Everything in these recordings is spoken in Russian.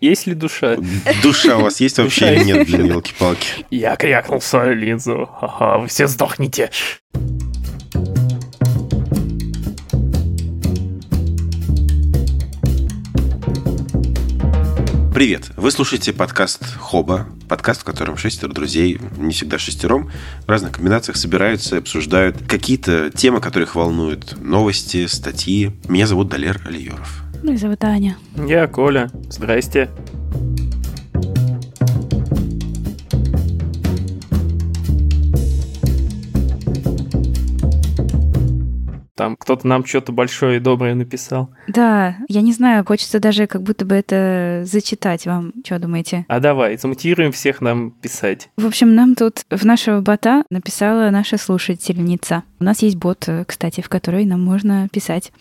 Есть ли душа? Душа у вас есть вообще или нет, блин, елки-палки? Я крякнул свою линзу. Ага, вы все сдохнете. Привет! Вы слушаете подкаст Хоба, подкаст, в котором шестеро друзей, не всегда шестером, в разных комбинациях собираются и обсуждают какие-то темы, которые их волнуют. Новости, статьи. Меня зовут Далер Алиеров. Меня зовут Аня. Я Коля. Здрасте. Там кто-то нам что-то большое и доброе написал. Да, я не знаю, хочется даже как будто бы это зачитать вам. Что думаете? А давай, замутируем всех нам писать. В общем, нам тут в нашего бота написала наша слушательница. У нас есть бот, кстати, в который нам можно писать.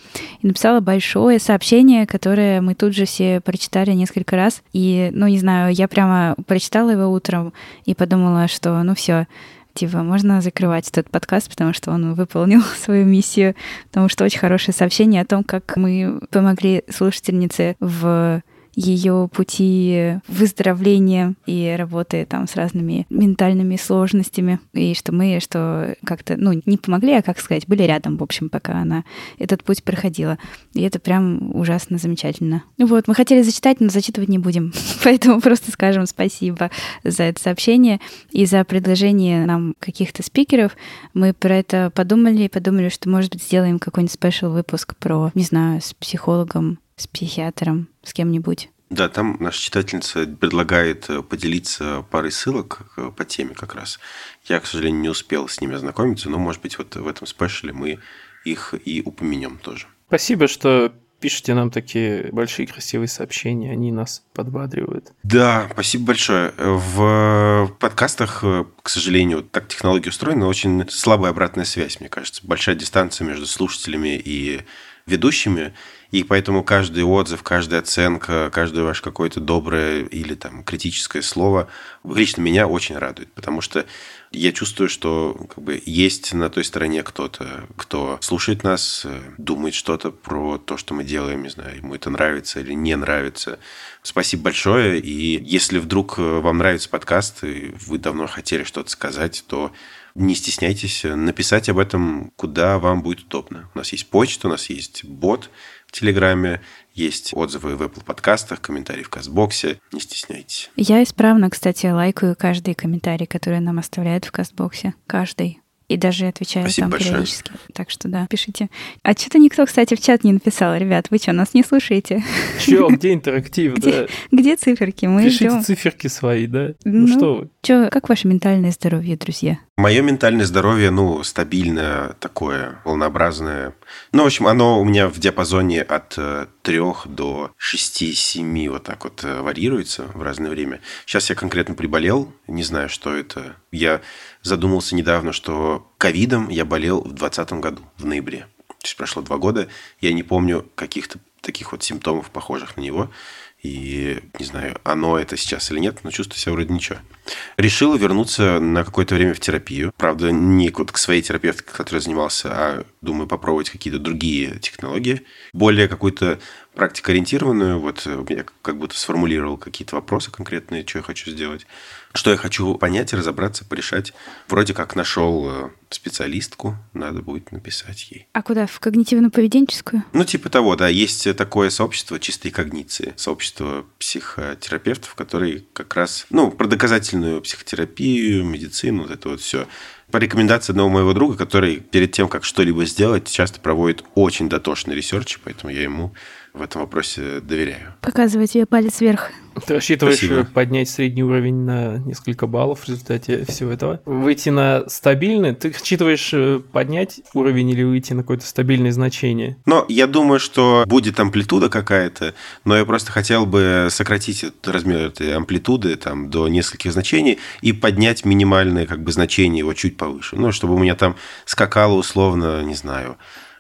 И написала большое сообщение, которое мы тут же все прочитали несколько раз. И, ну, не знаю, я прямо прочитала его утром и подумала, что, ну, все, типа, можно закрывать этот подкаст, потому что он выполнил свою миссию, потому что очень хорошее сообщение о том, как мы помогли слушательнице в ее пути выздоровления и работы там с разными ментальными сложностями, и что мы, что как-то, ну, не помогли, а, как сказать, были рядом, в общем, пока она этот путь проходила. И это прям ужасно замечательно. Вот, мы хотели зачитать, но зачитывать не будем, поэтому просто скажем спасибо за это сообщение и за предложение нам каких-то спикеров. Мы про это подумали, подумали, что, может быть, сделаем какой-нибудь спешл выпуск про, не знаю, с психологом, с психиатром, с кем-нибудь. Да, там наша читательница предлагает э, поделиться парой ссылок э, по теме как раз. Я, к сожалению, не успел с ними ознакомиться, но, может быть, вот в этом спешле мы их и упомянем тоже. Спасибо, что пишите нам такие большие красивые сообщения, они нас подбадривают. Да, спасибо большое. В подкастах, э, к сожалению, так технология устроена, очень слабая обратная связь, мне кажется. Большая дистанция между слушателями и ведущими, и поэтому каждый отзыв, каждая оценка, каждое ваше какое-то доброе или там критическое слово лично меня очень радует, потому что я чувствую, что как бы есть на той стороне кто-то, кто слушает нас, думает что-то про то, что мы делаем, не знаю, ему это нравится или не нравится. Спасибо большое, и если вдруг вам нравится подкаст, и вы давно хотели что-то сказать, то не стесняйтесь написать об этом, куда вам будет удобно. У нас есть почта, у нас есть бот – в Телеграме, есть отзывы в Apple подкастах, комментарии в Кастбоксе. Не стесняйтесь. Я исправно, кстати, лайкаю каждый комментарий, который нам оставляют в Кастбоксе. Каждый и даже отвечаю Спасибо там большое. периодически. Так что да, пишите. А что-то никто, кстати, в чат не написал, ребят. Вы что, нас не слушаете? Че, где интерактив, да? Где циферки? Мы Пишите ждем. циферки свои, да? Ну, Ну, что вы? Чё, как ваше ментальное здоровье, друзья? Мое ментальное здоровье, ну, стабильное, такое, волнообразное. Ну, в общем, оно у меня в диапазоне от 3 до 6-7 вот так вот э, варьируется в разное время. Сейчас я конкретно приболел, не знаю, что это. Я задумался недавно, что ковидом я болел в 2020 году, в ноябре. То есть прошло два года, я не помню каких-то таких вот симптомов, похожих на него. И не знаю, оно это сейчас или нет, но чувствую себя вроде ничего. Решил вернуться на какое-то время в терапию. Правда, не к своей терапевтке, которой занимался, а думаю попробовать какие-то другие технологии. Более какую-то практикоориентированную. Вот я как будто сформулировал какие-то вопросы конкретные, что я хочу сделать. Что я хочу понять, разобраться, порешать. Вроде как нашел э, специалистку, надо будет написать ей. А куда? В когнитивно-поведенческую? Ну, типа того, да. Есть такое сообщество чистой когниции. Сообщество психотерапевтов, которые как раз, ну, про доказательную психотерапию, медицину, вот это вот все. По рекомендации одного моего друга, который перед тем, как что-либо сделать, часто проводит очень дотошный research, поэтому я ему в этом вопросе доверяю. Показывай тебе палец вверх. Ты рассчитываешь Спасибо. поднять средний уровень на несколько баллов в результате всего этого? Выйти на стабильный? Ты рассчитываешь э, поднять уровень или выйти на какое-то стабильное значение? Но я думаю, что будет амплитуда какая-то, но я просто хотел бы сократить этот размер этой амплитуды там, до нескольких значений и поднять минимальное как бы, значение его чуть повыше. Ну, чтобы у меня там скакало условно, не знаю,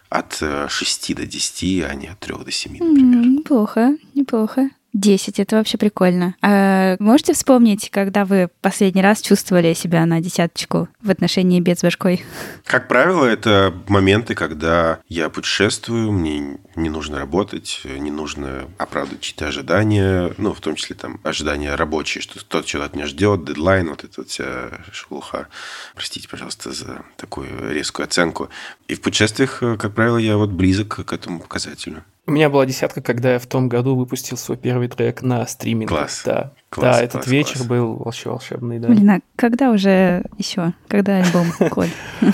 от э, 6 до 10, а не от 3 до 7, например. Неплохо, неплохо. 10, это вообще прикольно. А можете вспомнить, когда вы последний раз чувствовали себя на десяточку в отношении бед с башкой? Как правило, это моменты, когда я путешествую, мне не нужно работать, не нужно оправдывать чьи-то ожидания, ну, в том числе там ожидания рабочие, что тот от меня ждет, дедлайн, вот эта вот вся шелуха. Простите, пожалуйста, за такую резкую оценку. И в путешествиях, как правило, я вот близок к этому показателю. У меня была десятка, когда я в том году выпустил свой первый трек на стриминге. Класс. Да, Класс, да этот класс, вечер класс. был вообще волшебный, да. Блин, а когда уже еще? Когда альбом, Коль? У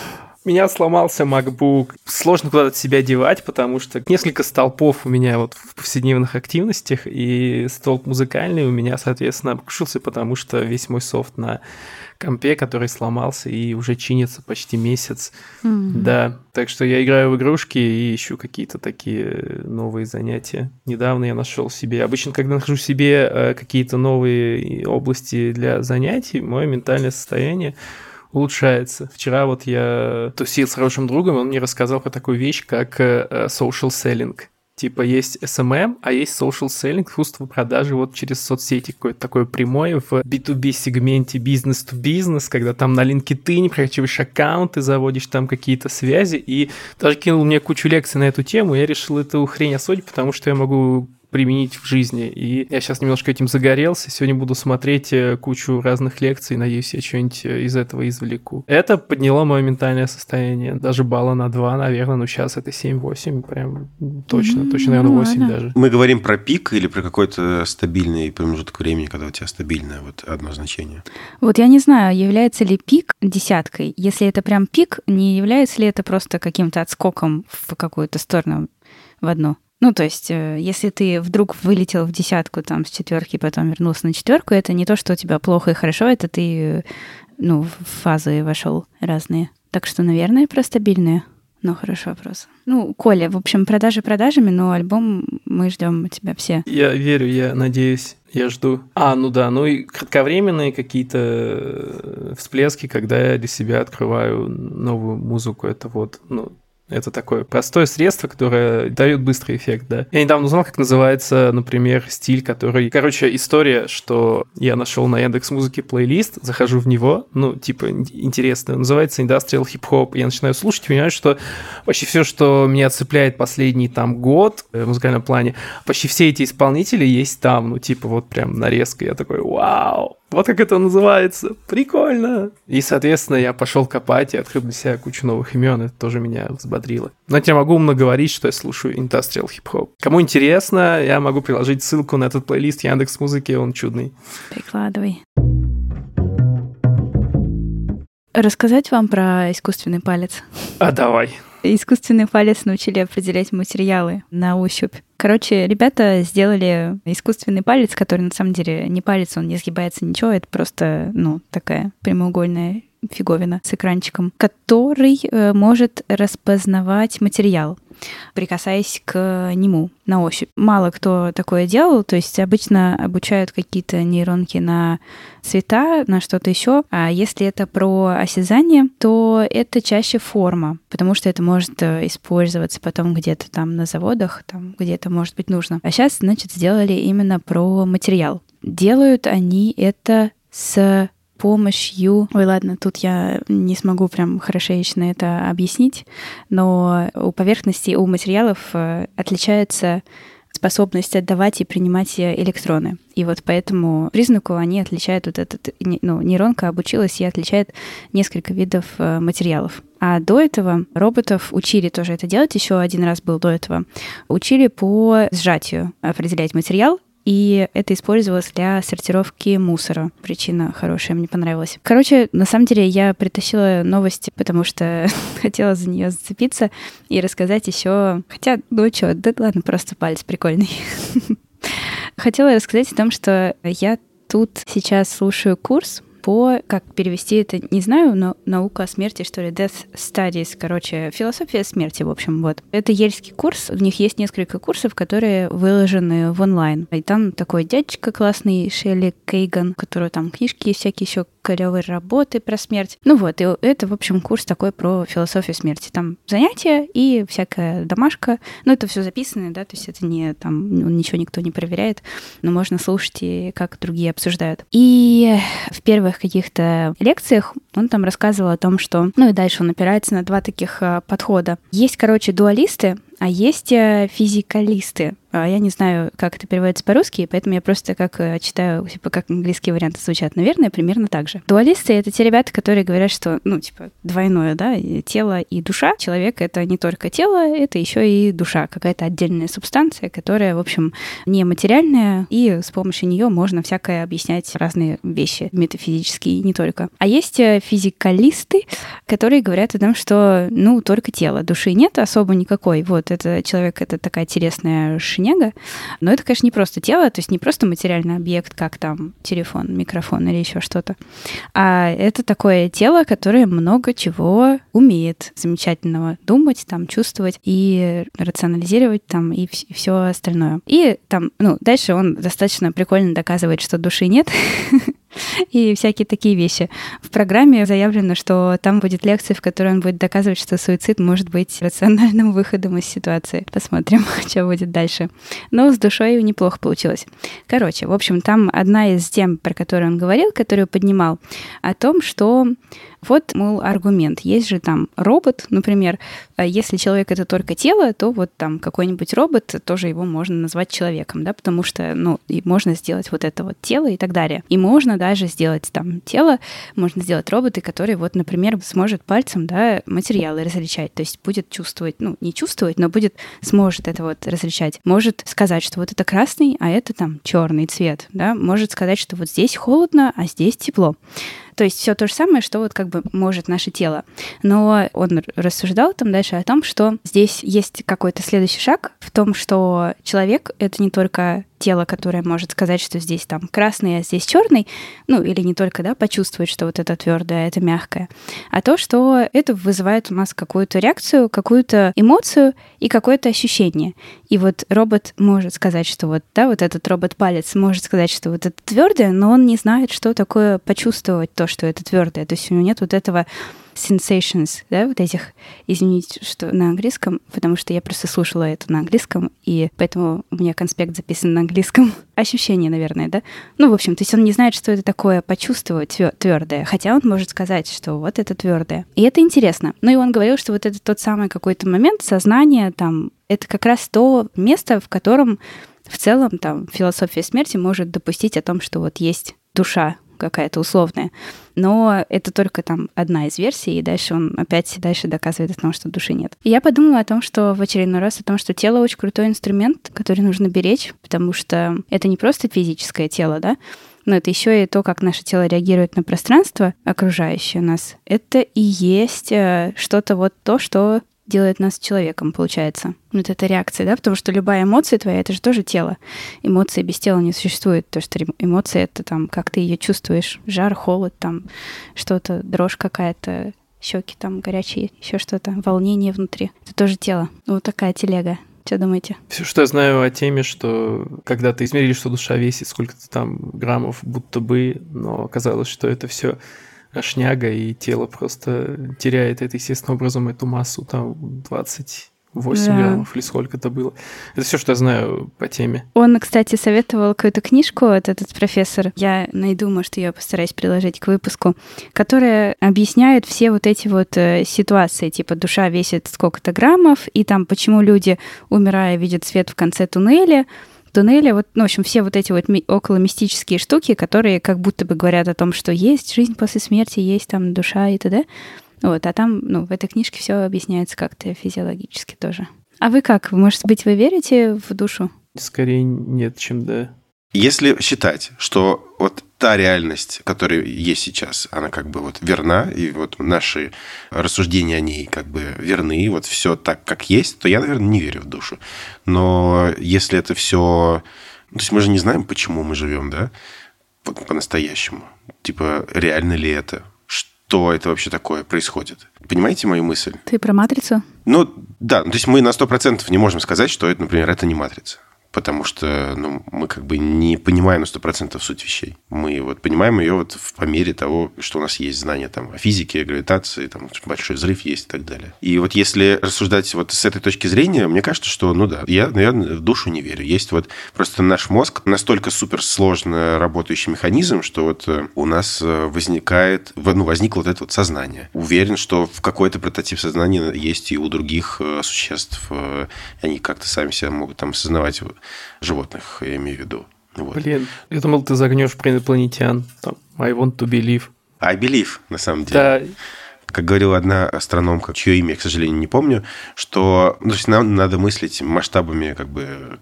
меня сломался MacBook. Сложно куда-то себя девать, потому что несколько столпов у меня вот в повседневных активностях, и столб музыкальный у меня, соответственно, обрушился, потому что весь мой софт на компе, который сломался и уже чинится почти месяц. М. Да, так что я играю в игрушки и ищу какие-то такие новые занятия. Недавно я нашел себе, обычно, когда нахожу себе э, какие-то новые области для занятий, мое ментальное состояние улучшается. Вчера вот я тусил с хорошим другом, он мне рассказал про такую вещь, как э, э, social selling. Типа есть SMM, а есть social selling, искусство продажи вот через соцсети, какое-то такое прямое в B2B сегменте бизнес-to-бизнес, когда там на LinkedIn прокачиваешь аккаунты, заводишь там какие-то связи, и даже кинул мне кучу лекций на эту тему, я решил эту хрень осудить, потому что я могу применить в жизни. И я сейчас немножко этим загорелся. Сегодня буду смотреть э, кучу разных лекций. Надеюсь, я что-нибудь э, из этого извлеку. Это подняло мое ментальное состояние. Даже балла на 2, наверное. Но сейчас это 7-8. Прям точно. М, Точно, наверное, ну 8 ладно. даже. Мы говорим про пик или про какой-то стабильный промежуток времени, когда у тебя стабильное вот одно значение? Вот я не знаю, является ли пик десяткой. Если это прям пик, не является ли это просто каким-то отскоком в какую-то сторону, в одну? Ну, то есть, э, если ты вдруг вылетел в десятку там с четверки, потом вернулся на четверку, это не то, что у тебя плохо и хорошо, это ты, ну, в фазы вошел разные. Так что, наверное, про стабильные. Но хороший вопрос. Ну, Коля, в общем, продажи продажами, но альбом мы ждем от тебя все. Я верю, я надеюсь, я жду. А, ну да, ну и кратковременные какие-то э, всплески, когда я для себя открываю новую музыку. Это вот, ну, это такое простое средство, которое дает быстрый эффект, да. Я недавно узнал, как называется, например, стиль, который... Короче, история, что я нашел на Яндекс Музыке плейлист, захожу в него, ну, типа, ин- интересно, называется Industrial Hip Hop. Я начинаю слушать понимаю, что почти все, что меня цепляет последний там год э, в музыкальном плане, почти все эти исполнители есть там, ну, типа, вот прям нарезка. Я такой, вау, вот как это называется, прикольно. И, соответственно, я пошел копать и открыл для себя кучу новых имен, это тоже меня взбодрило. Но я могу умно говорить, что я слушаю Industrial Hip Hop. Кому интересно, я могу приложить ссылку на этот плейлист Яндекс Музыки, он чудный. Прикладывай. Рассказать вам про искусственный палец? А давай. Искусственный палец научили определять материалы на ощупь. Короче, ребята сделали искусственный палец, который на самом деле не палец, он не сгибается ничего, это просто, ну, такая прямоугольная фиговина с экранчиком, который э, может распознавать материал прикасаясь к нему на ощупь. Мало кто такое делал, то есть обычно обучают какие-то нейронки на цвета, на что-то еще. А если это про осязание, то это чаще форма, потому что это может э, использоваться потом где-то там на заводах, там где-то может быть нужно. А сейчас, значит, сделали именно про материал. Делают они это с помощью... Ой, ладно, тут я не смогу прям хорошечно это объяснить, но у поверхности, у материалов э, отличается способность отдавать и принимать электроны. И вот по этому признаку они отличают вот этот, ну, нейронка обучилась и отличает несколько видов э, материалов. А до этого роботов учили тоже это делать, еще один раз был до этого, учили по сжатию определять материал, и это использовалось для сортировки мусора. Причина хорошая, мне понравилась. Короче, на самом деле я притащила новости, потому что хотела за нее зацепиться и рассказать еще. Хотя, ну что, да ладно, просто палец прикольный. Хотела рассказать о том, что я тут сейчас слушаю курс по, как перевести это, не знаю, но наука о смерти, что ли, Death Studies, короче, философия смерти, в общем, вот. Это ельский курс, в них есть несколько курсов, которые выложены в онлайн. И там такой дядечка классный, Шелли Кейган, у которого там книжки всякие еще клевые работы про смерть. Ну вот, и это, в общем, курс такой про философию смерти. Там занятия и всякая домашка. Ну, это все записано, да, то есть это не там ну, ничего никто не проверяет, но можно слушать и как другие обсуждают. И в первых каких-то лекциях он там рассказывал о том, что... Ну и дальше он опирается на два таких а, подхода. Есть, короче, дуалисты, а есть э, физикалисты. А, я не знаю, как это переводится по-русски, поэтому я просто как э, читаю, типа, как английские варианты звучат. Наверное, примерно так же. Дуалисты — это те ребята, которые говорят, что, ну, типа, двойное, да, тело и душа. Человек — это не только тело, это еще и душа, какая-то отдельная субстанция, которая, в общем, нематериальная, и с помощью нее можно всякое объяснять разные вещи метафизические, не только. А есть э, физикалисты, которые говорят о том, что, ну, только тело, души нет особо никакой. Вот, это человек — это такая интересная шиня снега. Но это, конечно, не просто тело, то есть не просто материальный объект, как там телефон, микрофон или еще что-то, а это такое тело, которое много чего умеет замечательного думать, там, чувствовать и рационализировать там и все остальное. И там, ну, дальше он достаточно прикольно доказывает, что души нет, и всякие такие вещи. В программе заявлено, что там будет лекция, в которой он будет доказывать, что суицид может быть рациональным выходом из ситуации. Посмотрим, что будет дальше. Но с душой неплохо получилось. Короче, в общем, там одна из тем, про которую он говорил, которую поднимал, о том, что вот, мол, аргумент. Есть же там робот, например, а если человек это только тело, то вот там какой-нибудь робот, тоже его можно назвать человеком, да, потому что, ну, и можно сделать вот это вот тело и так далее. И можно даже сделать там тело, можно сделать роботы, который вот, например, сможет пальцем, да, материалы различать, то есть будет чувствовать, ну, не чувствовать, но будет, сможет это вот различать. Может сказать, что вот это красный, а это там черный цвет, да, может сказать, что вот здесь холодно, а здесь тепло. То есть все то же самое, что вот как бы может наше тело. Но он рассуждал там дальше о том, что здесь есть какой-то следующий шаг в том, что человек — это не только тело, которое может сказать, что здесь там красный, а здесь черный, ну или не только, да, почувствовать, что вот это твердое, а это мягкое, а то, что это вызывает у нас какую-то реакцию, какую-то эмоцию и какое-то ощущение. И вот робот может сказать, что вот, да, вот этот робот-палец может сказать, что вот это твердое, но он не знает, что такое почувствовать то, что это твердое. То есть у него нет вот этого sensations, да, вот этих, извините, что на английском, потому что я просто слушала это на английском, и поэтому у меня конспект записан на английском. Ощущение, наверное, да? Ну, в общем, то есть он не знает, что это такое почувствовать твердое, хотя он может сказать, что вот это твердое. И это интересно. Ну и он говорил, что вот это тот самый какой-то момент сознания, там, это как раз то место, в котором в целом там философия смерти может допустить о том, что вот есть душа, какая-то условная. Но это только там одна из версий, и дальше он опять дальше доказывает о том, что души нет. И я подумала о том, что в очередной раз о том, что тело очень крутой инструмент, который нужно беречь, потому что это не просто физическое тело, да, но это еще и то, как наше тело реагирует на пространство окружающее нас. Это и есть э, что-то вот то, что делает нас человеком, получается. Вот эта реакция, да, потому что любая эмоция твоя, это же тоже тело. Эмоции без тела не существует, то что эмоция — это там, как ты ее чувствуешь, жар, холод, там что-то, дрожь какая-то, щеки там горячие, еще что-то, волнение внутри. Это тоже тело. Вот такая телега. Что думаете? Все, что я знаю о теме, что когда ты измерили, что душа весит сколько-то там граммов, будто бы, но оказалось, что это все шняга, и тело просто теряет это естественным образом эту массу, там 20 8 да. граммов или сколько это было. Это все, что я знаю по теме. Он, кстати, советовал какую-то книжку, вот этот профессор, я найду, может, ее постараюсь приложить к выпуску, которая объясняет все вот эти вот э, ситуации, типа душа весит сколько-то граммов, и там почему люди, умирая, видят свет в конце туннеля, туннеле, вот, ну, в общем, все вот эти вот ми- около мистические штуки, которые как будто бы говорят о том, что есть жизнь после смерти, есть там душа и т.д. Вот, а там, ну, в этой книжке все объясняется как-то физиологически тоже. А вы как? Может быть, вы верите в душу? Скорее нет, чем да. Если считать, что вот та реальность, которая есть сейчас, она как бы вот верна, и вот наши рассуждения о ней как бы верны, вот все так, как есть, то я, наверное, не верю в душу. Но если это все... То есть мы же не знаем, почему мы живем, да? Вот по-настоящему. Типа, реально ли это? Что это вообще такое происходит? Понимаете мою мысль? Ты про матрицу? Ну, да. То есть мы на 100% не можем сказать, что это, например, это не матрица потому что ну, мы как бы не понимаем на 100% суть вещей. Мы вот понимаем ее вот по мере того, что у нас есть знания там, о физике, гравитации, там большой взрыв есть и так далее. И вот если рассуждать вот с этой точки зрения, мне кажется, что, ну да, я, наверное, в душу не верю. Есть вот просто наш мозг настолько суперсложно работающий механизм, что вот э, у нас э, возникает, ну, возникло вот это вот сознание. Уверен, что в какой-то прототип сознания есть и у других э, существ. Они как-то сами себя могут там осознавать животных, я имею в виду. Вот. Блин, я думал, ты загнешь про инопланетян. Там, I want to believe. I believe, на самом деле. Да. Как говорила одна астрономка, чье имя, к сожалению, не помню, что ну, то есть нам надо мыслить масштабами как бы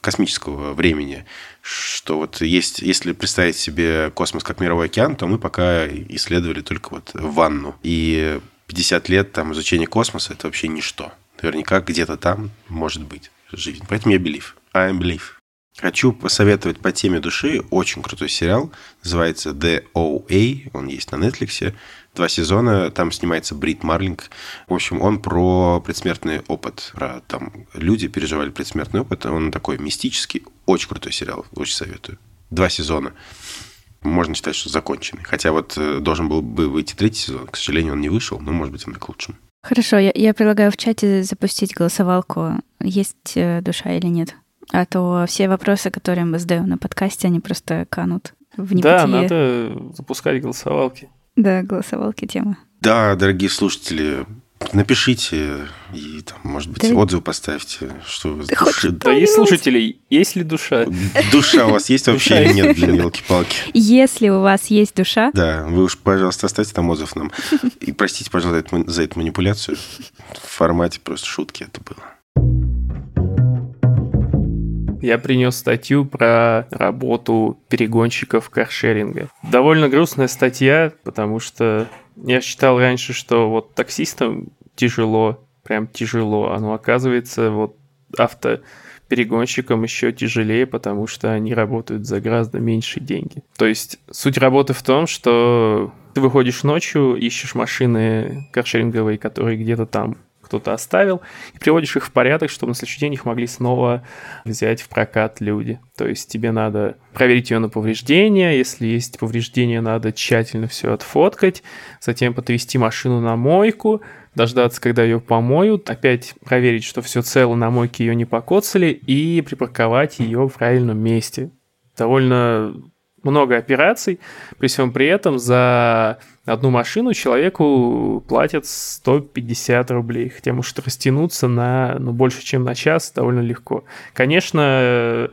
космического времени, что вот есть, если представить себе космос как мировой океан, то мы пока исследовали только вот ванну. И 50 лет там изучения космоса – это вообще ничто. Наверняка где-то там может быть жизнь. Поэтому я believe. I believe. Хочу посоветовать по теме души очень крутой сериал. Называется The OA. Он есть на Netflix. Два сезона. Там снимается Брит Марлинг. В общем, он про предсмертный опыт. Про там люди переживали предсмертный опыт. Он такой мистический. Очень крутой сериал. Очень советую. Два сезона. Можно считать, что законченный. Хотя вот э, должен был бы выйти третий сезон. К сожалению, он не вышел. Но, может быть, он и к лучшему. Хорошо, я, я предлагаю в чате запустить голосовалку, есть э, душа или нет. А то все вопросы, которые мы задаем на подкасте, они просто канут в небытие. Да, надо запускать голосовалки. Да, голосовалки тема. Да, дорогие слушатели, Напишите и, там, может быть, да. отзыв поставьте, что вы да души... Да и слушатели, есть ли душа? Душа у вас есть вообще или нет, блин, елки-палки? Если у вас есть душа... Да, вы уж, пожалуйста, оставьте там отзыв нам. И простите, пожалуйста, за эту манипуляцию. В формате просто шутки это было. Я принес статью про работу перегонщиков каршеринга. Довольно грустная статья, потому что я считал раньше, что вот таксистам тяжело, прям тяжело, а ну оказывается вот автоперегонщикам еще тяжелее, потому что они работают за гораздо меньшие деньги. То есть суть работы в том, что ты выходишь ночью, ищешь машины каршеринговые, которые где-то там кто-то оставил, и приводишь их в порядок, чтобы на следующий день их могли снова взять в прокат люди. То есть тебе надо проверить ее на повреждения, если есть повреждения, надо тщательно все отфоткать, затем подвести машину на мойку, дождаться, когда ее помоют, опять проверить, что все цело, на мойке ее не покоцали, и припарковать ее в правильном месте. Довольно много операций, при всем при этом за одну машину человеку платят 150 рублей, хотя может растянуться на ну, больше, чем на час довольно легко. Конечно,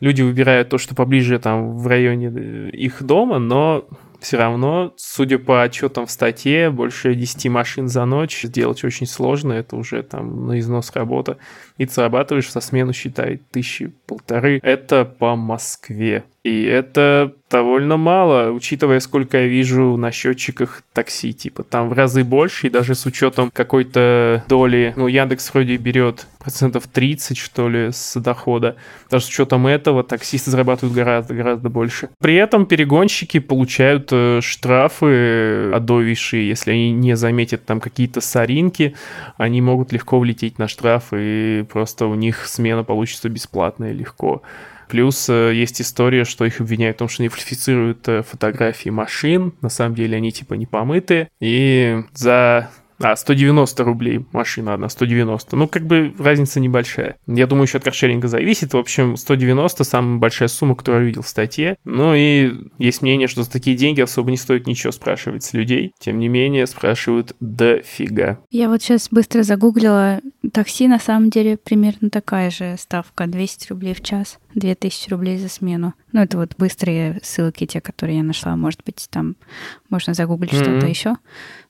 люди выбирают то, что поближе там в районе э, их дома, но все равно, судя по отчетам в статье, больше 10 машин за ночь сделать очень сложно, это уже там на износ работа. И ты зарабатываешь со смену, считай, тысячи полторы. Это по Москве. И это довольно мало, учитывая, сколько я вижу на счетчиках такси. Типа там в разы больше, и даже с учетом какой-то доли, ну, Яндекс вроде берет процентов 30, что ли, с дохода. Даже с учетом этого таксисты зарабатывают гораздо-гораздо больше. При этом перегонщики получают э, штрафы одовейшие, если они не заметят там какие-то соринки, они могут легко влететь на штраф, и просто у них смена получится бесплатная легко. Плюс э, есть история, что их обвиняют в том, что они фальсифицируют э, фотографии машин. На самом деле они типа не помыты. И за а, 190 рублей машина одна, 190. Ну, как бы разница небольшая. Я думаю, еще от каршеринга зависит. В общем, 190 самая большая сумма, которую я видел в статье. Ну и есть мнение, что за такие деньги особо не стоит ничего спрашивать с людей. Тем не менее, спрашивают дофига. Я вот сейчас быстро загуглила. Такси на самом деле примерно такая же ставка. 200 рублей в час, 2000 рублей за смену. Ну, это вот быстрые ссылки, те, которые я нашла. Может быть, там можно загуглить mm-hmm. что-то еще.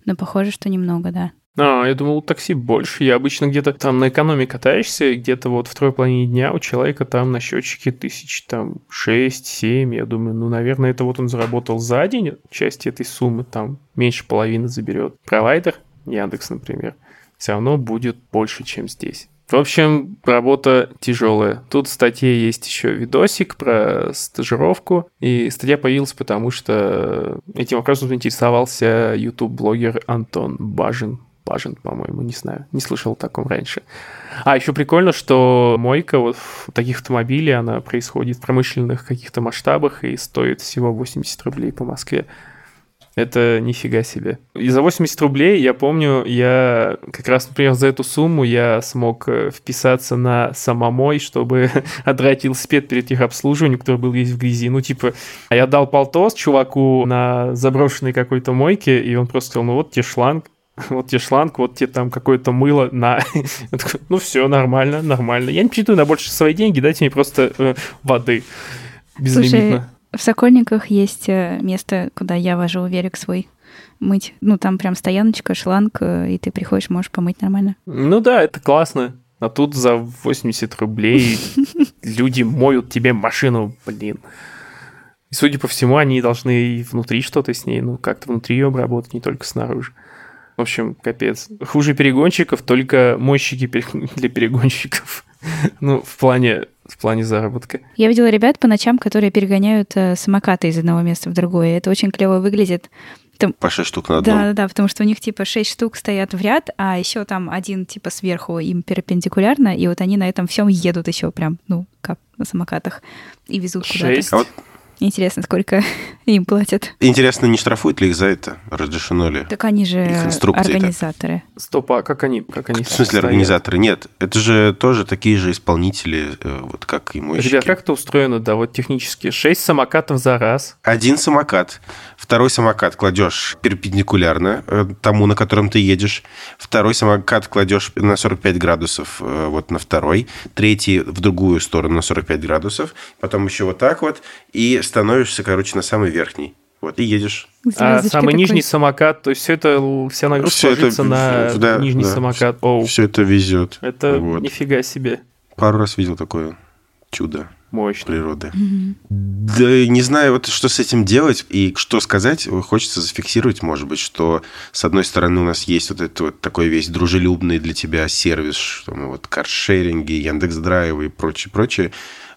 Но похоже, что немного, да. А, я думал, такси больше. Я обычно где-то там на экономе катаешься, где-то вот в второй половине дня у человека там на счетчике тысяч там 6-7. Я думаю, ну, наверное, это вот он заработал за день часть этой суммы, там меньше половины заберет. Провайдер, Яндекс, например, все равно будет больше, чем здесь. В общем, работа тяжелая. Тут в статье есть еще видосик про стажировку. И статья появилась, потому что этим вопросом заинтересовался YouTube-блогер Антон Бажин. Бажен, по-моему, не знаю, не слышал о таком раньше. А еще прикольно, что мойка вот в таких автомобилей, она происходит в промышленных каких-то масштабах и стоит всего 80 рублей по Москве. Это нифига себе. И за 80 рублей, я помню, я как раз, например, за эту сумму я смог э, вписаться на самомой, чтобы отдрать велосипед перед их обслуживанием, который был весь в грязи. Ну, типа, а я дал полтос чуваку на заброшенной какой-то мойке, и он просто сказал, ну вот тебе шланг, вот тебе шланг, вот тебе там какое-то мыло на... ну все, нормально, нормально. Я не претендую на больше свои деньги, дайте мне просто э, воды безлимитно. В Сокольниках есть э, место, куда я вожу велик свой мыть. Ну, там прям стояночка, шланг, э, и ты приходишь, можешь помыть нормально. Ну да, это классно. А тут за 80 рублей люди моют тебе машину, блин. И, судя по всему, они должны и внутри что-то с ней, ну, как-то внутри ее обработать, не только снаружи. В общем, капец. Хуже перегонщиков, только мойщики для перегонщиков. ну, в плане в плане заработка. Я видела ребят по ночам, которые перегоняют э, самокаты из одного места в другое. Это очень клево выглядит. Там... По шесть штук на одном. Да, да, да, потому что у них типа шесть штук стоят в ряд, а еще там один типа сверху им перпендикулярно, и вот они на этом всем едут еще прям, ну, как на самокатах, и везут куда-то. А вот Интересно, сколько им платят. Интересно, не штрафуют ли их за это? Разрешено ли? Так они же организаторы. Стоп, а как они? Как они в смысле стоят? организаторы? Нет, это же тоже такие же исполнители, э, вот как и мойщики. Ребят, как это устроено, да, вот технически? Шесть самокатов за раз. Один самокат. Второй самокат кладешь перпендикулярно э, тому, на котором ты едешь. Второй самокат кладешь на 45 градусов э, вот на второй. Третий в другую сторону на 45 градусов. Потом еще вот так вот. И становишься, короче, на самый верхний. Вот, и едешь. А самый такой. нижний самокат, то есть все это, вся нагрузка все ложится это, на да, нижний да, самокат. Оу. Все это везет. Это вот. нифига себе. Пару раз видел такое чудо. Мощно. Природы. Mm-hmm. Да не знаю, вот что с этим делать и что сказать. Хочется зафиксировать, может быть, что с одной стороны у нас есть вот этот вот такой весь дружелюбный для тебя сервис, что мы вот каршеринги, Яндекс Драйвы и прочее, прочее.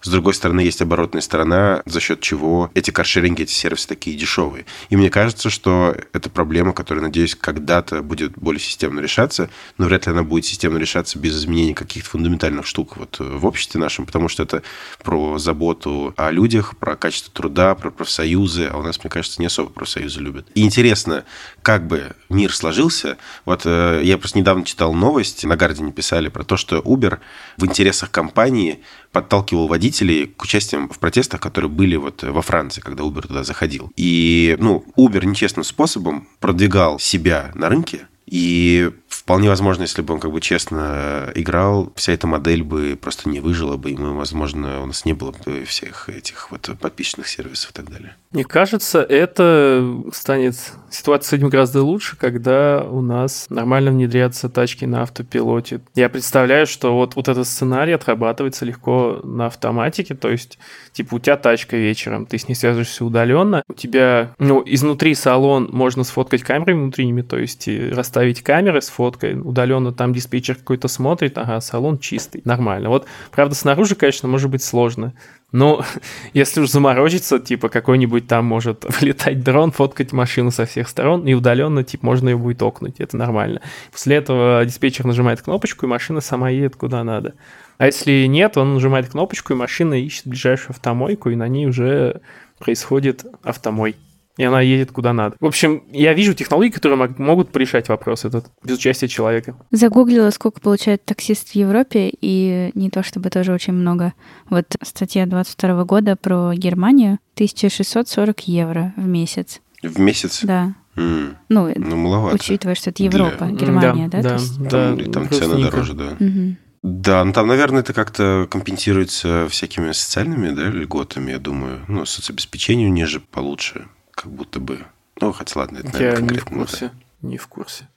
С другой стороны, есть оборотная сторона, за счет чего эти каршеринги, эти сервисы такие дешевые. И мне кажется, что это проблема, которая, надеюсь, когда-то будет более системно решаться, но вряд ли она будет системно решаться без изменения каких-то фундаментальных штук вот в обществе нашем, потому что это про заботу о людях, про качество труда, про профсоюзы, а у нас, мне кажется, не особо профсоюзы любят. И интересно, как бы мир сложился. Вот э, я просто недавно читал новость, на Гардине писали про то, что Uber в интересах компании подталкивал водителей к участиям в протестах, которые были вот во Франции, когда Uber туда заходил. И, ну, Uber нечестным способом продвигал себя на рынке, и вполне возможно, если бы он как бы честно играл, вся эта модель бы просто не выжила бы, и мы, возможно, у нас не было бы всех этих вот подписчных сервисов и так далее. Мне кажется, это станет ситуация с гораздо лучше, когда у нас нормально внедрятся тачки на автопилоте. Я представляю, что вот, вот этот сценарий отрабатывается легко на автоматике, то есть, типа, у тебя тачка вечером, ты с ней связываешься удаленно, у тебя, ну, изнутри салон можно сфоткать камерами внутренними, то есть расставить камеры с фоткой, удаленно там диспетчер какой-то смотрит, ага, салон чистый, нормально. Вот, правда, снаружи, конечно, может быть сложно, но если уж заморочиться, типа какой-нибудь там может вылетать дрон, фоткать машину со всех сторон, и удаленно, типа, можно ее будет окнуть, это нормально. После этого диспетчер нажимает кнопочку, и машина сама едет куда надо. А если нет, он нажимает кнопочку, и машина ищет ближайшую автомойку, и на ней уже происходит автомой и она едет куда надо. В общем, я вижу технологии, которые могут порешать вопрос этот без участия человека. Загуглила, сколько получает таксист в Европе, и не то чтобы тоже очень много. Вот статья 22 года про Германию. 1640 евро в месяц. В месяц? Да. Mm. Ну, ну, маловато. Учитывая, что это Европа, Для... Германия, да? Да, да, есть... там, да, там цены дороже, да. Угу. Да, ну там, наверное, это как-то компенсируется всякими социальными да, льготами, я думаю. Ну, соцобеспечению ниже получше как будто бы. Ну, хотя ладно, это, наверное, Я не в курсе, да. не в курсе.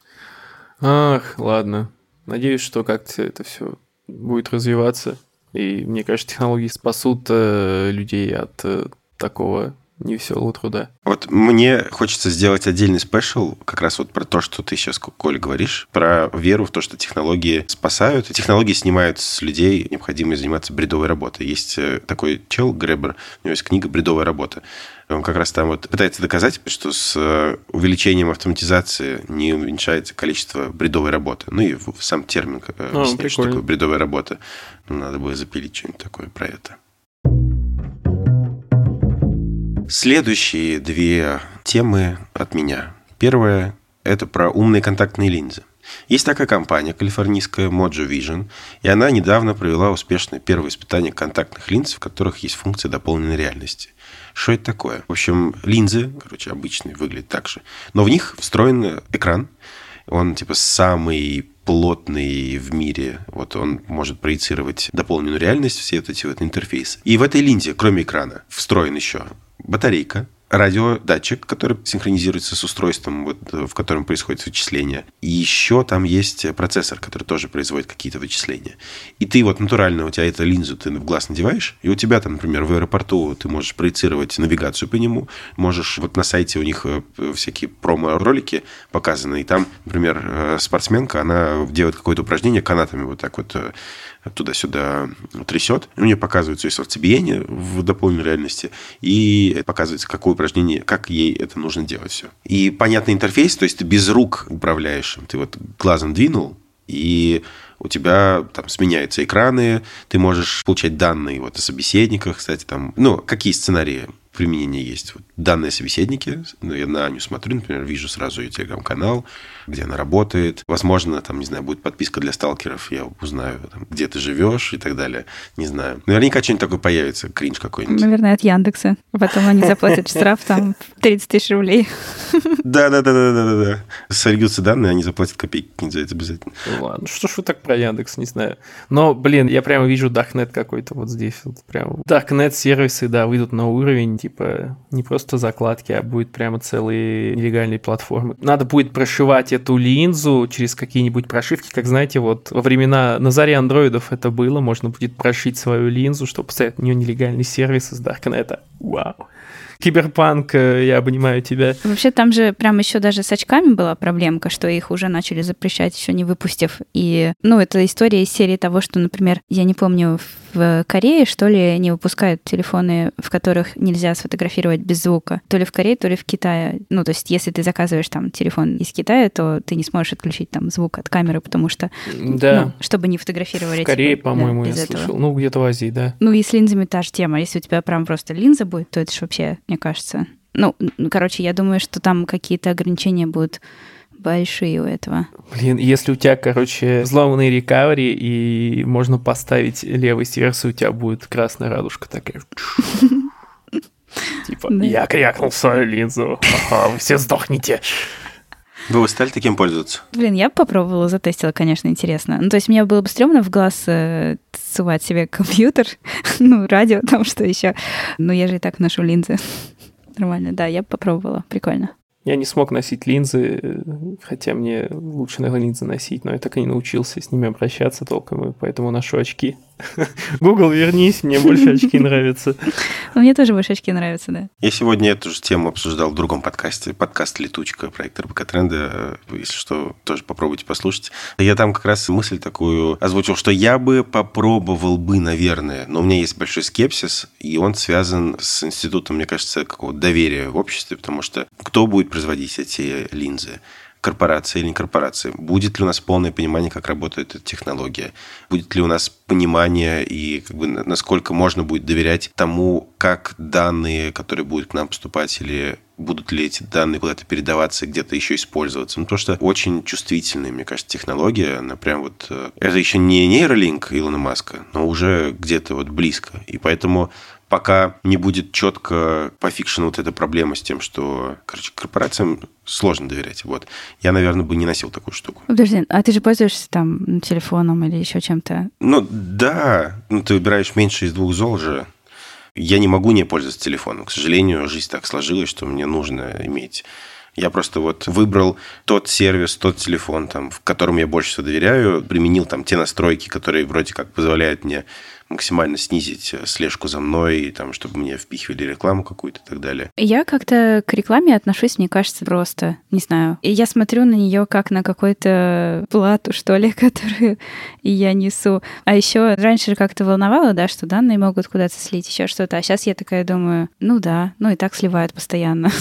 Ах, ладно. Надеюсь, что как-то это все будет развиваться. И мне кажется, технологии спасут э, людей от э, такого невеселого труда. Вот мне хочется сделать отдельный спешл как раз вот про то, что ты сейчас, Коля, говоришь, про веру в то, что технологии спасают, технологии снимают с людей необходимость заниматься бредовой работой. Есть э, такой чел, Гребер, у него есть книга «Бредовая работа». Он как раз там вот пытается доказать, что с э, увеличением автоматизации не уменьшается количество бредовой работы. Ну и сам термин э, ну, объясняет, что такое бредовая работа. Надо бы запилить что-нибудь такое про это. Следующие две темы от меня. Первая – это про умные контактные линзы. Есть такая компания калифорнийская Mojo Vision, и она недавно провела успешное первое испытание контактных линз, в которых есть функция дополненной реальности. Что это такое? В общем, линзы, короче, обычные, выглядят так же, но в них встроен экран, он типа самый плотный в мире. Вот он может проецировать дополненную реальность, все вот эти вот интерфейсы. И в этой линзе, кроме экрана, встроен еще батарейка, радиодатчик, который синхронизируется с устройством, вот, в котором происходит вычисление. И еще там есть процессор, который тоже производит какие-то вычисления. И ты вот натурально, у тебя эту линзу ты в глаз надеваешь, и у тебя там, например, в аэропорту ты можешь проецировать навигацию по нему, можешь, вот на сайте у них э, всякие промо-ролики показаны, и там, например, э, спортсменка, она делает какое-то упражнение канатами вот так вот э, туда-сюда трясет. У нее показывается ее сердцебиение в дополненной реальности, и показывается, какое упражнение, как ей это нужно делать все. И понятный интерфейс, то есть ты без рук управляешь. Ты вот глазом двинул, и у тебя там сменяются экраны, ты можешь получать данные вот о собеседниках, кстати, там, ну, какие сценарии применения есть. Вот данные собеседники, ну, я на Аню смотрю, например, вижу сразу ее телеграм-канал, где она работает. Возможно, там, не знаю, будет подписка для сталкеров, я узнаю, там, где ты живешь и так далее. Не знаю. Наверняка что-нибудь такое появится, кринж какой-нибудь. Наверное, от Яндекса. Потом они заплатят штраф там 30 тысяч рублей. Да-да-да-да-да-да. Сольются данные, они заплатят копейки за это обязательно. Ладно, что ж вы так про Яндекс, не знаю. Но, блин, я прямо вижу Darknet какой-то вот здесь. Вот прям. Darknet сервисы, да, выйдут на уровень, типа, не просто закладки, а будет прямо целые нелегальные платформы. Надо будет прошивать эту линзу через какие-нибудь прошивки, как знаете, вот во времена на заре андроидов это было, можно будет прошить свою линзу, чтобы поставить в нее нелегальный сервис из Даркнета. Вау. Киберпанк, э, я обнимаю тебя. Вообще там же прям еще даже с очками была проблемка, что их уже начали запрещать, еще не выпустив. И, ну, это история из серии того, что, например, я не помню, Корее, что ли, не выпускают телефоны, в которых нельзя сфотографировать без звука. То ли в Корее, то ли в Китае. Ну, то есть, если ты заказываешь там телефон из Китая, то ты не сможешь отключить там звук от камеры, потому что, да. ну, чтобы не фотографировали. В Корее, по-моему, да, я этого. слышал. Ну, где-то в Азии, да. Ну, и с линзами та же тема. Если у тебя прям просто линза будет, то это же вообще, мне кажется... Ну, короче, я думаю, что там какие-то ограничения будут большие у этого. Блин, если у тебя, короче, взломанный рекавери, и можно поставить левый сервис, у тебя будет красная радужка такая. Типа, я крякнул свою линзу. Ага, вы все сдохните. Вы стали таким пользоваться? Блин, я попробовала, затестила, конечно, интересно. Ну, то есть мне было бы стрёмно в глаз э, сувать себе компьютер, ну, радио, там что еще. Но я же и так ношу линзы. Нормально, да, я попробовала, прикольно. Я не смог носить линзы, хотя мне лучше, наверное, линзы носить, но я так и не научился с ними обращаться толком, и поэтому ношу очки. Google, вернись, мне больше очки нравятся. Мне тоже больше очки нравятся, да. Я сегодня эту же тему обсуждал в другом подкасте, подкаст «Летучка», проект РБК Тренда, если что, тоже попробуйте послушать. Я там как раз мысль такую озвучил, что я бы попробовал бы, наверное, но у меня есть большой скепсис, и он связан с институтом, мне кажется, какого-то доверия в обществе, потому что кто будет производить эти линзы? Корпорация или не корпорация? Будет ли у нас полное понимание, как работает эта технология? Будет ли у нас понимание и как бы, насколько можно будет доверять тому, как данные, которые будут к нам поступать, или будут ли эти данные куда-то передаваться где-то еще использоваться. Ну, потому что очень чувствительная, мне кажется, технология. Она прям вот... Э, это еще не нейролинк Илона Маска, но уже где-то вот близко. И поэтому пока не будет четко по фикшену вот эта проблема с тем, что, короче, корпорациям сложно доверять. Вот. Я, наверное, бы не носил такую штуку. Подожди, а ты же пользуешься там телефоном или еще чем-то? Ну, да. Ну, ты выбираешь меньше из двух зол же. Я не могу не пользоваться телефоном. К сожалению, жизнь так сложилась, что мне нужно иметь я просто вот выбрал тот сервис, тот телефон, там, в котором я больше всего доверяю, применил там те настройки, которые вроде как позволяют мне максимально снизить э, слежку за мной, там, чтобы мне впихивали рекламу какую-то и так далее. Я как-то к рекламе отношусь, мне кажется, просто, не знаю. И я смотрю на нее как на какую-то плату, что ли, которую я несу. А еще раньше как-то волновало, да, что данные могут куда-то слить, еще что-то. А сейчас я такая думаю, ну да, ну и так сливают постоянно.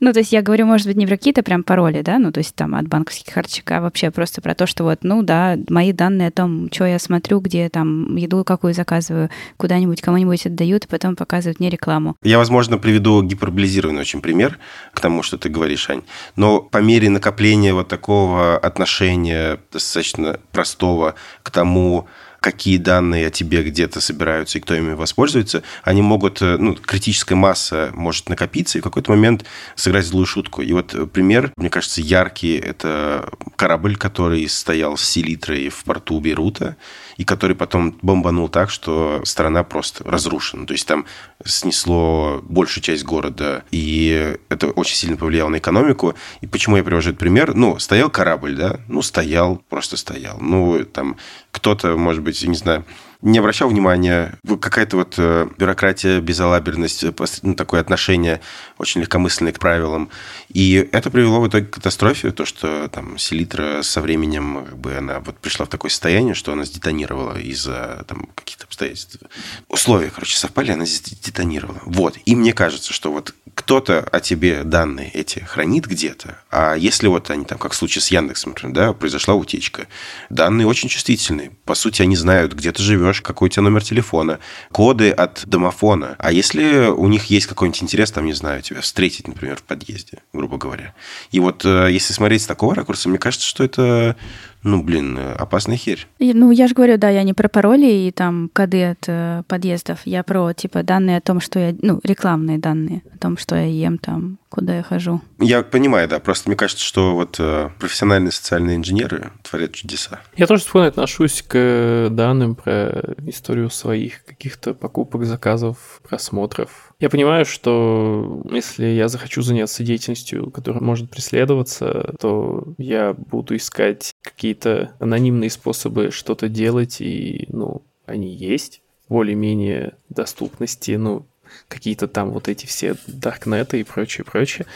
Ну, то есть я говорю, может быть, не про какие-то прям пароли, да, ну, то есть там от банковских карточек, а вообще просто про то, что вот, ну, да, мои данные о том, что я смотрю, где там еду какую заказываю, куда-нибудь кому-нибудь отдают, и потом показывают мне рекламу. Я, возможно, приведу гиперболизированный очень пример к тому, что ты говоришь, Ань. Но по мере накопления вот такого отношения достаточно простого к тому, какие данные о тебе где-то собираются и кто ими воспользуется, они могут, э, ну, критическая масса может накопиться и в какой-то момент сыграть злую шутку. И вот пример, мне кажется, яркий, это корабль, который стоял с селитрой в порту Бейрута, и который потом бомбанул так, что страна просто разрушена. То есть там снесло большую часть города, и это очень сильно повлияло на экономику. И почему я привожу этот пример? Ну, стоял корабль, да? Ну, стоял, просто стоял. Ну, там кто-то, может быть, не знаю, не обращал внимания. Какая-то вот э, бюрократия, безалаберность, э, ну, такое отношение очень легкомысленное к правилам. И это привело в итоге к катастрофе, то, что там селитра со временем, как бы она вот пришла в такое состояние, что она сдетонировала из-за там каких-то обстоятельств. Условия, короче, совпали, она сдетонировала. Вот. И мне кажется, что вот кто-то о тебе данные эти хранит где-то, а если вот они там, как в случае с Яндексом, да, произошла утечка, данные очень чувствительные. По сути, они знают, где ты живешь, какой у тебя номер телефона, коды от домофона. А если у них есть какой-нибудь интерес, там, не знаю, тебя встретить, например, в подъезде, грубо говоря. И вот э, если смотреть с такого ракурса, мне кажется, что это ну, блин, опасная херь. Ну, я же говорю, да, я не про пароли и там коды от э, подъездов. Я про, типа, данные о том, что я... Ну, рекламные данные о том, что я ем там, куда я хожу. Я понимаю, да. Просто мне кажется, что вот э, профессиональные социальные инженеры творят чудеса. Я тоже спокойно отношусь к данным про историю своих каких-то покупок, заказов, просмотров я понимаю, что если я захочу заняться деятельностью, которая может преследоваться, то я буду искать какие-то анонимные способы что-то делать, и, ну, они есть более-менее доступности, ну, какие-то там вот эти все даркнеты и прочее, прочее.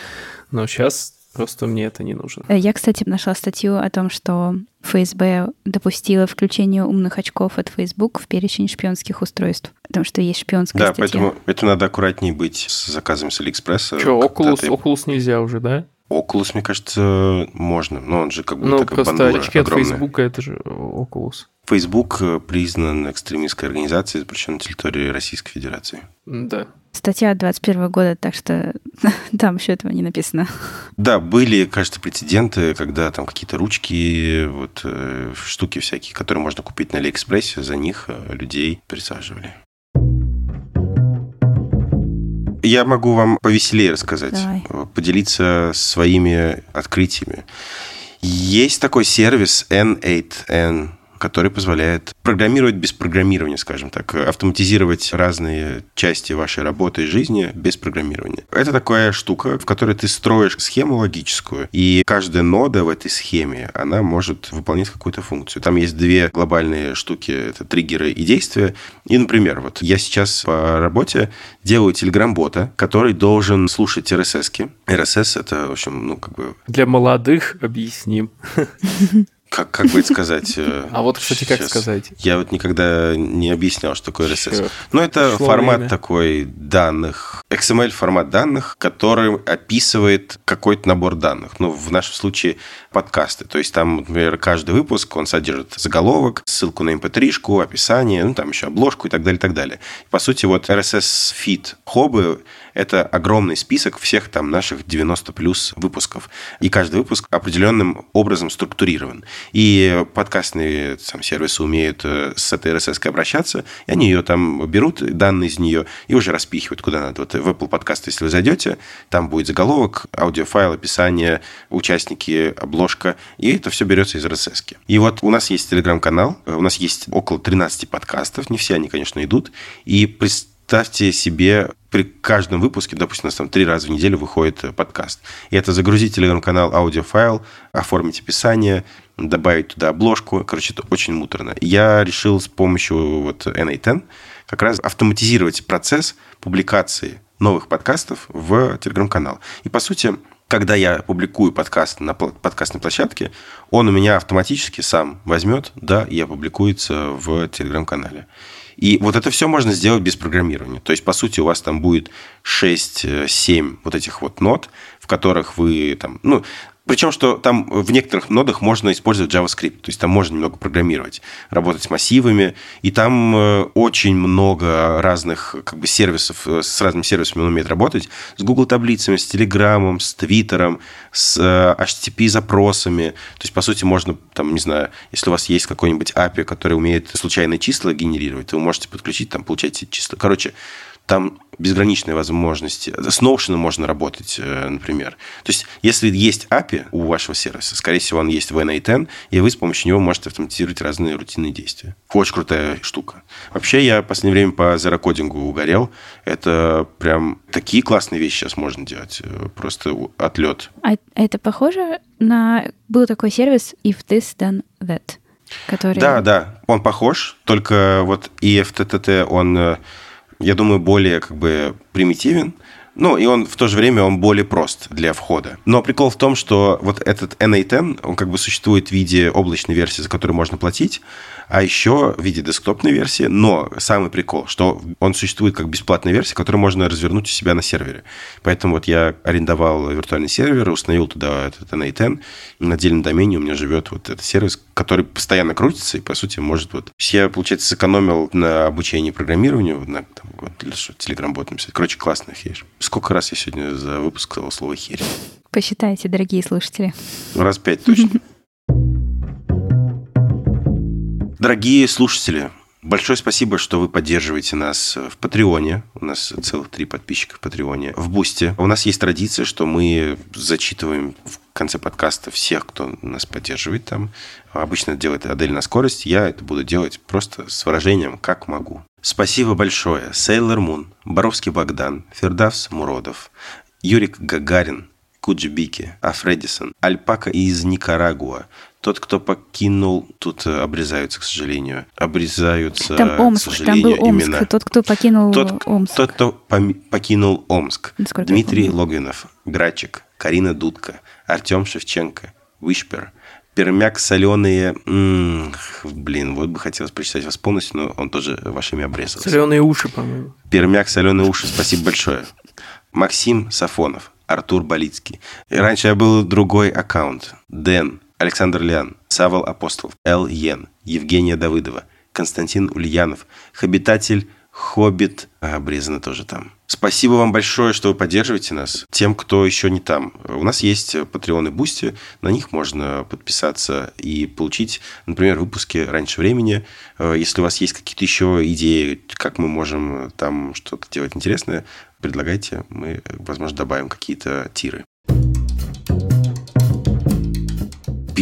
Но сейчас Просто мне это не нужно. Э, я, кстати, нашла статью о том, что ФСБ допустила включение умных очков от Facebook в перечень шпионских устройств. Потому что есть шпионская да, статья. Да, поэтому это надо аккуратнее быть с заказами с Алиэкспресса. Что, Oculus, ты... Oculus нельзя уже, да? Oculus, мне кажется, можно, но он же как бы Ну, так просто очки огромная. от Facebook это же Oculus. Facebook э, признан экстремистской организацией, запрещен на территории Российской Федерации. Да. Статья от 21 года, так что там еще этого не написано. Да, были, кажется, прецеденты, когда там какие-то ручки, вот э, штуки всякие, которые можно купить на Алиэкспрессе, за них э, людей пересаживали. Я могу вам повеселее рассказать, Давай. поделиться своими открытиями. Есть такой сервис N8N, который позволяет программировать без программирования, скажем так, автоматизировать разные части вашей работы и жизни без программирования. Это такая штука, в которой ты строишь схему логическую, и каждая нода в этой схеме, она может выполнять какую-то функцию. Там есть две глобальные штуки, это триггеры и действия. И, например, вот я сейчас по работе делаю телеграм-бота, который должен слушать RSS-ки. RSS — это, в общем, ну, как бы... Для молодых объясним. как, как бы это сказать? Э, а вот, кстати, как сказать? Я вот никогда не объяснял, что такое RSS. Но это формат такой данных, XML формат данных, который описывает какой-то набор данных. Ну, в нашем случае подкасты. То есть там, например, каждый выпуск, он содержит заголовок, ссылку на mp3-шку, эм описание, ну, там еще обложку и так далее, и так далее. По сути, вот RSS feed хобы – это огромный список всех там наших 90 плюс выпусков. И каждый выпуск определенным образом структурирован. И подкастные там, сервисы умеют э, с этой RSS обращаться, и они ее там берут, данные из нее, и уже распихивают куда надо. Вот в Apple подкаст, если вы зайдете, там будет заголовок, аудиофайл, описание, участники, обложка, и это все берется из RSS. И вот у нас есть телеграм-канал, у нас есть около 13 подкастов, не все они, конечно, идут, и представьте себе при каждом выпуске, допустим, у нас там три раза в неделю выходит подкаст. И это загрузить телеграм-канал, аудиофайл, оформить описание, добавить туда обложку. Короче, это очень муторно. Я решил с помощью вот NA10 как раз автоматизировать процесс публикации новых подкастов в телеграм-канал. И, по сути, когда я публикую подкаст на подкастной площадке, он у меня автоматически сам возьмет, да, и опубликуется в телеграм-канале. И вот это все можно сделать без программирования. То есть, по сути, у вас там будет 6-7 вот этих вот нот, в которых вы там, ну, причем, что там в некоторых нодах можно использовать JavaScript, то есть там можно немного программировать, работать с массивами, и там э, очень много разных как бы сервисов, э, с разными сервисами он умеет работать, с Google таблицами, с Telegram, с Twitter, с HTTP запросами, то есть, по сути, можно, там, не знаю, если у вас есть какой-нибудь API, который умеет случайные числа генерировать, то вы можете подключить, там, получать эти числа. Короче, там безграничные возможности. С Notion можно работать, э, например. То есть, если есть API у вашего сервиса, скорее всего, он есть в NA10, и вы с помощью него можете автоматизировать разные рутинные действия. Очень крутая штука. Вообще, я в последнее время по зерокодингу угорел. Это прям такие классные вещи сейчас можно делать. Э, просто отлет. А это похоже на... Был такой сервис If This Then That, который... Да, да, он похож, только вот EFTTT, он э, я думаю, более как бы примитивен. Ну, и он в то же время он более прост для входа. Но прикол в том, что вот этот NA10, он как бы существует в виде облачной версии, за которую можно платить, а еще в виде десктопной версии. Но самый прикол, что он существует как бесплатная версия, которую можно развернуть у себя на сервере. Поэтому вот я арендовал виртуальный сервер, установил туда этот NA10, и на отдельном домене у меня живет вот этот сервис, который постоянно крутится и, по сути, может вот... Я, получается, сэкономил на обучении программированию, на, там, вот, Telegram-бот написать. Короче, классная херь. Сколько раз я сегодня за выпуск сказал слово херь? Посчитайте, дорогие слушатели. Раз пять точно. Дорогие слушатели, Большое спасибо, что вы поддерживаете нас в Патреоне. У нас целых три подписчика в Патреоне. В Бусте. У нас есть традиция, что мы зачитываем в конце подкаста всех, кто нас поддерживает там. Обычно делает Адель на скорость. Я это буду делать просто с выражением «как могу». Спасибо большое. Сейлор Мун, Боровский Богдан, Фердавс Муродов, Юрик Гагарин, Куджибики, Афредисон, Альпака из Никарагуа, тот, кто покинул, тут э, обрезаются, к сожалению, обрезаются, там Омск, к сожалению, там был Омск, имена. Тот, кто покинул тот, Омск. Тот, кто покинул Омск. Насколько Дмитрий Логвинов, Грачик, Карина Дудка, Артем Шевченко, Вишпер, Пермяк соленые... М-м, блин, вот бы хотелось прочитать вас полностью, но он тоже вашими обрезался. Соленые уши, по-моему. Пермяк соленые уши, спасибо большое. Максим Сафонов, Артур Болицкий. И раньше я был другой аккаунт. Дэн, Александр Лян, Савол Апостолов, Эл Йен, Евгения Давыдова, Константин Ульянов, Хабитатель Хоббит, а, обрезано тоже там. Спасибо вам большое, что вы поддерживаете нас. Тем, кто еще не там. У нас есть Patreon и Бусти. На них можно подписаться и получить, например, выпуски раньше времени. Э, если у вас есть какие-то еще идеи, как мы можем там что-то делать интересное, предлагайте. Мы, возможно, добавим какие-то тиры.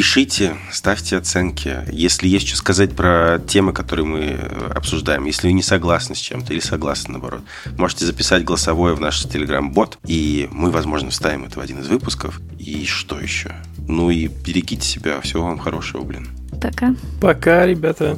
Пишите, ставьте оценки. Если есть что сказать про темы, которые мы э, обсуждаем, если вы не согласны с чем-то или согласны, наоборот, можете записать голосовое в наш Telegram-бот, и мы, возможно, вставим это в один из выпусков. И что еще? Ну и берегите себя. Всего вам хорошего, блин. Пока. Пока, ребята.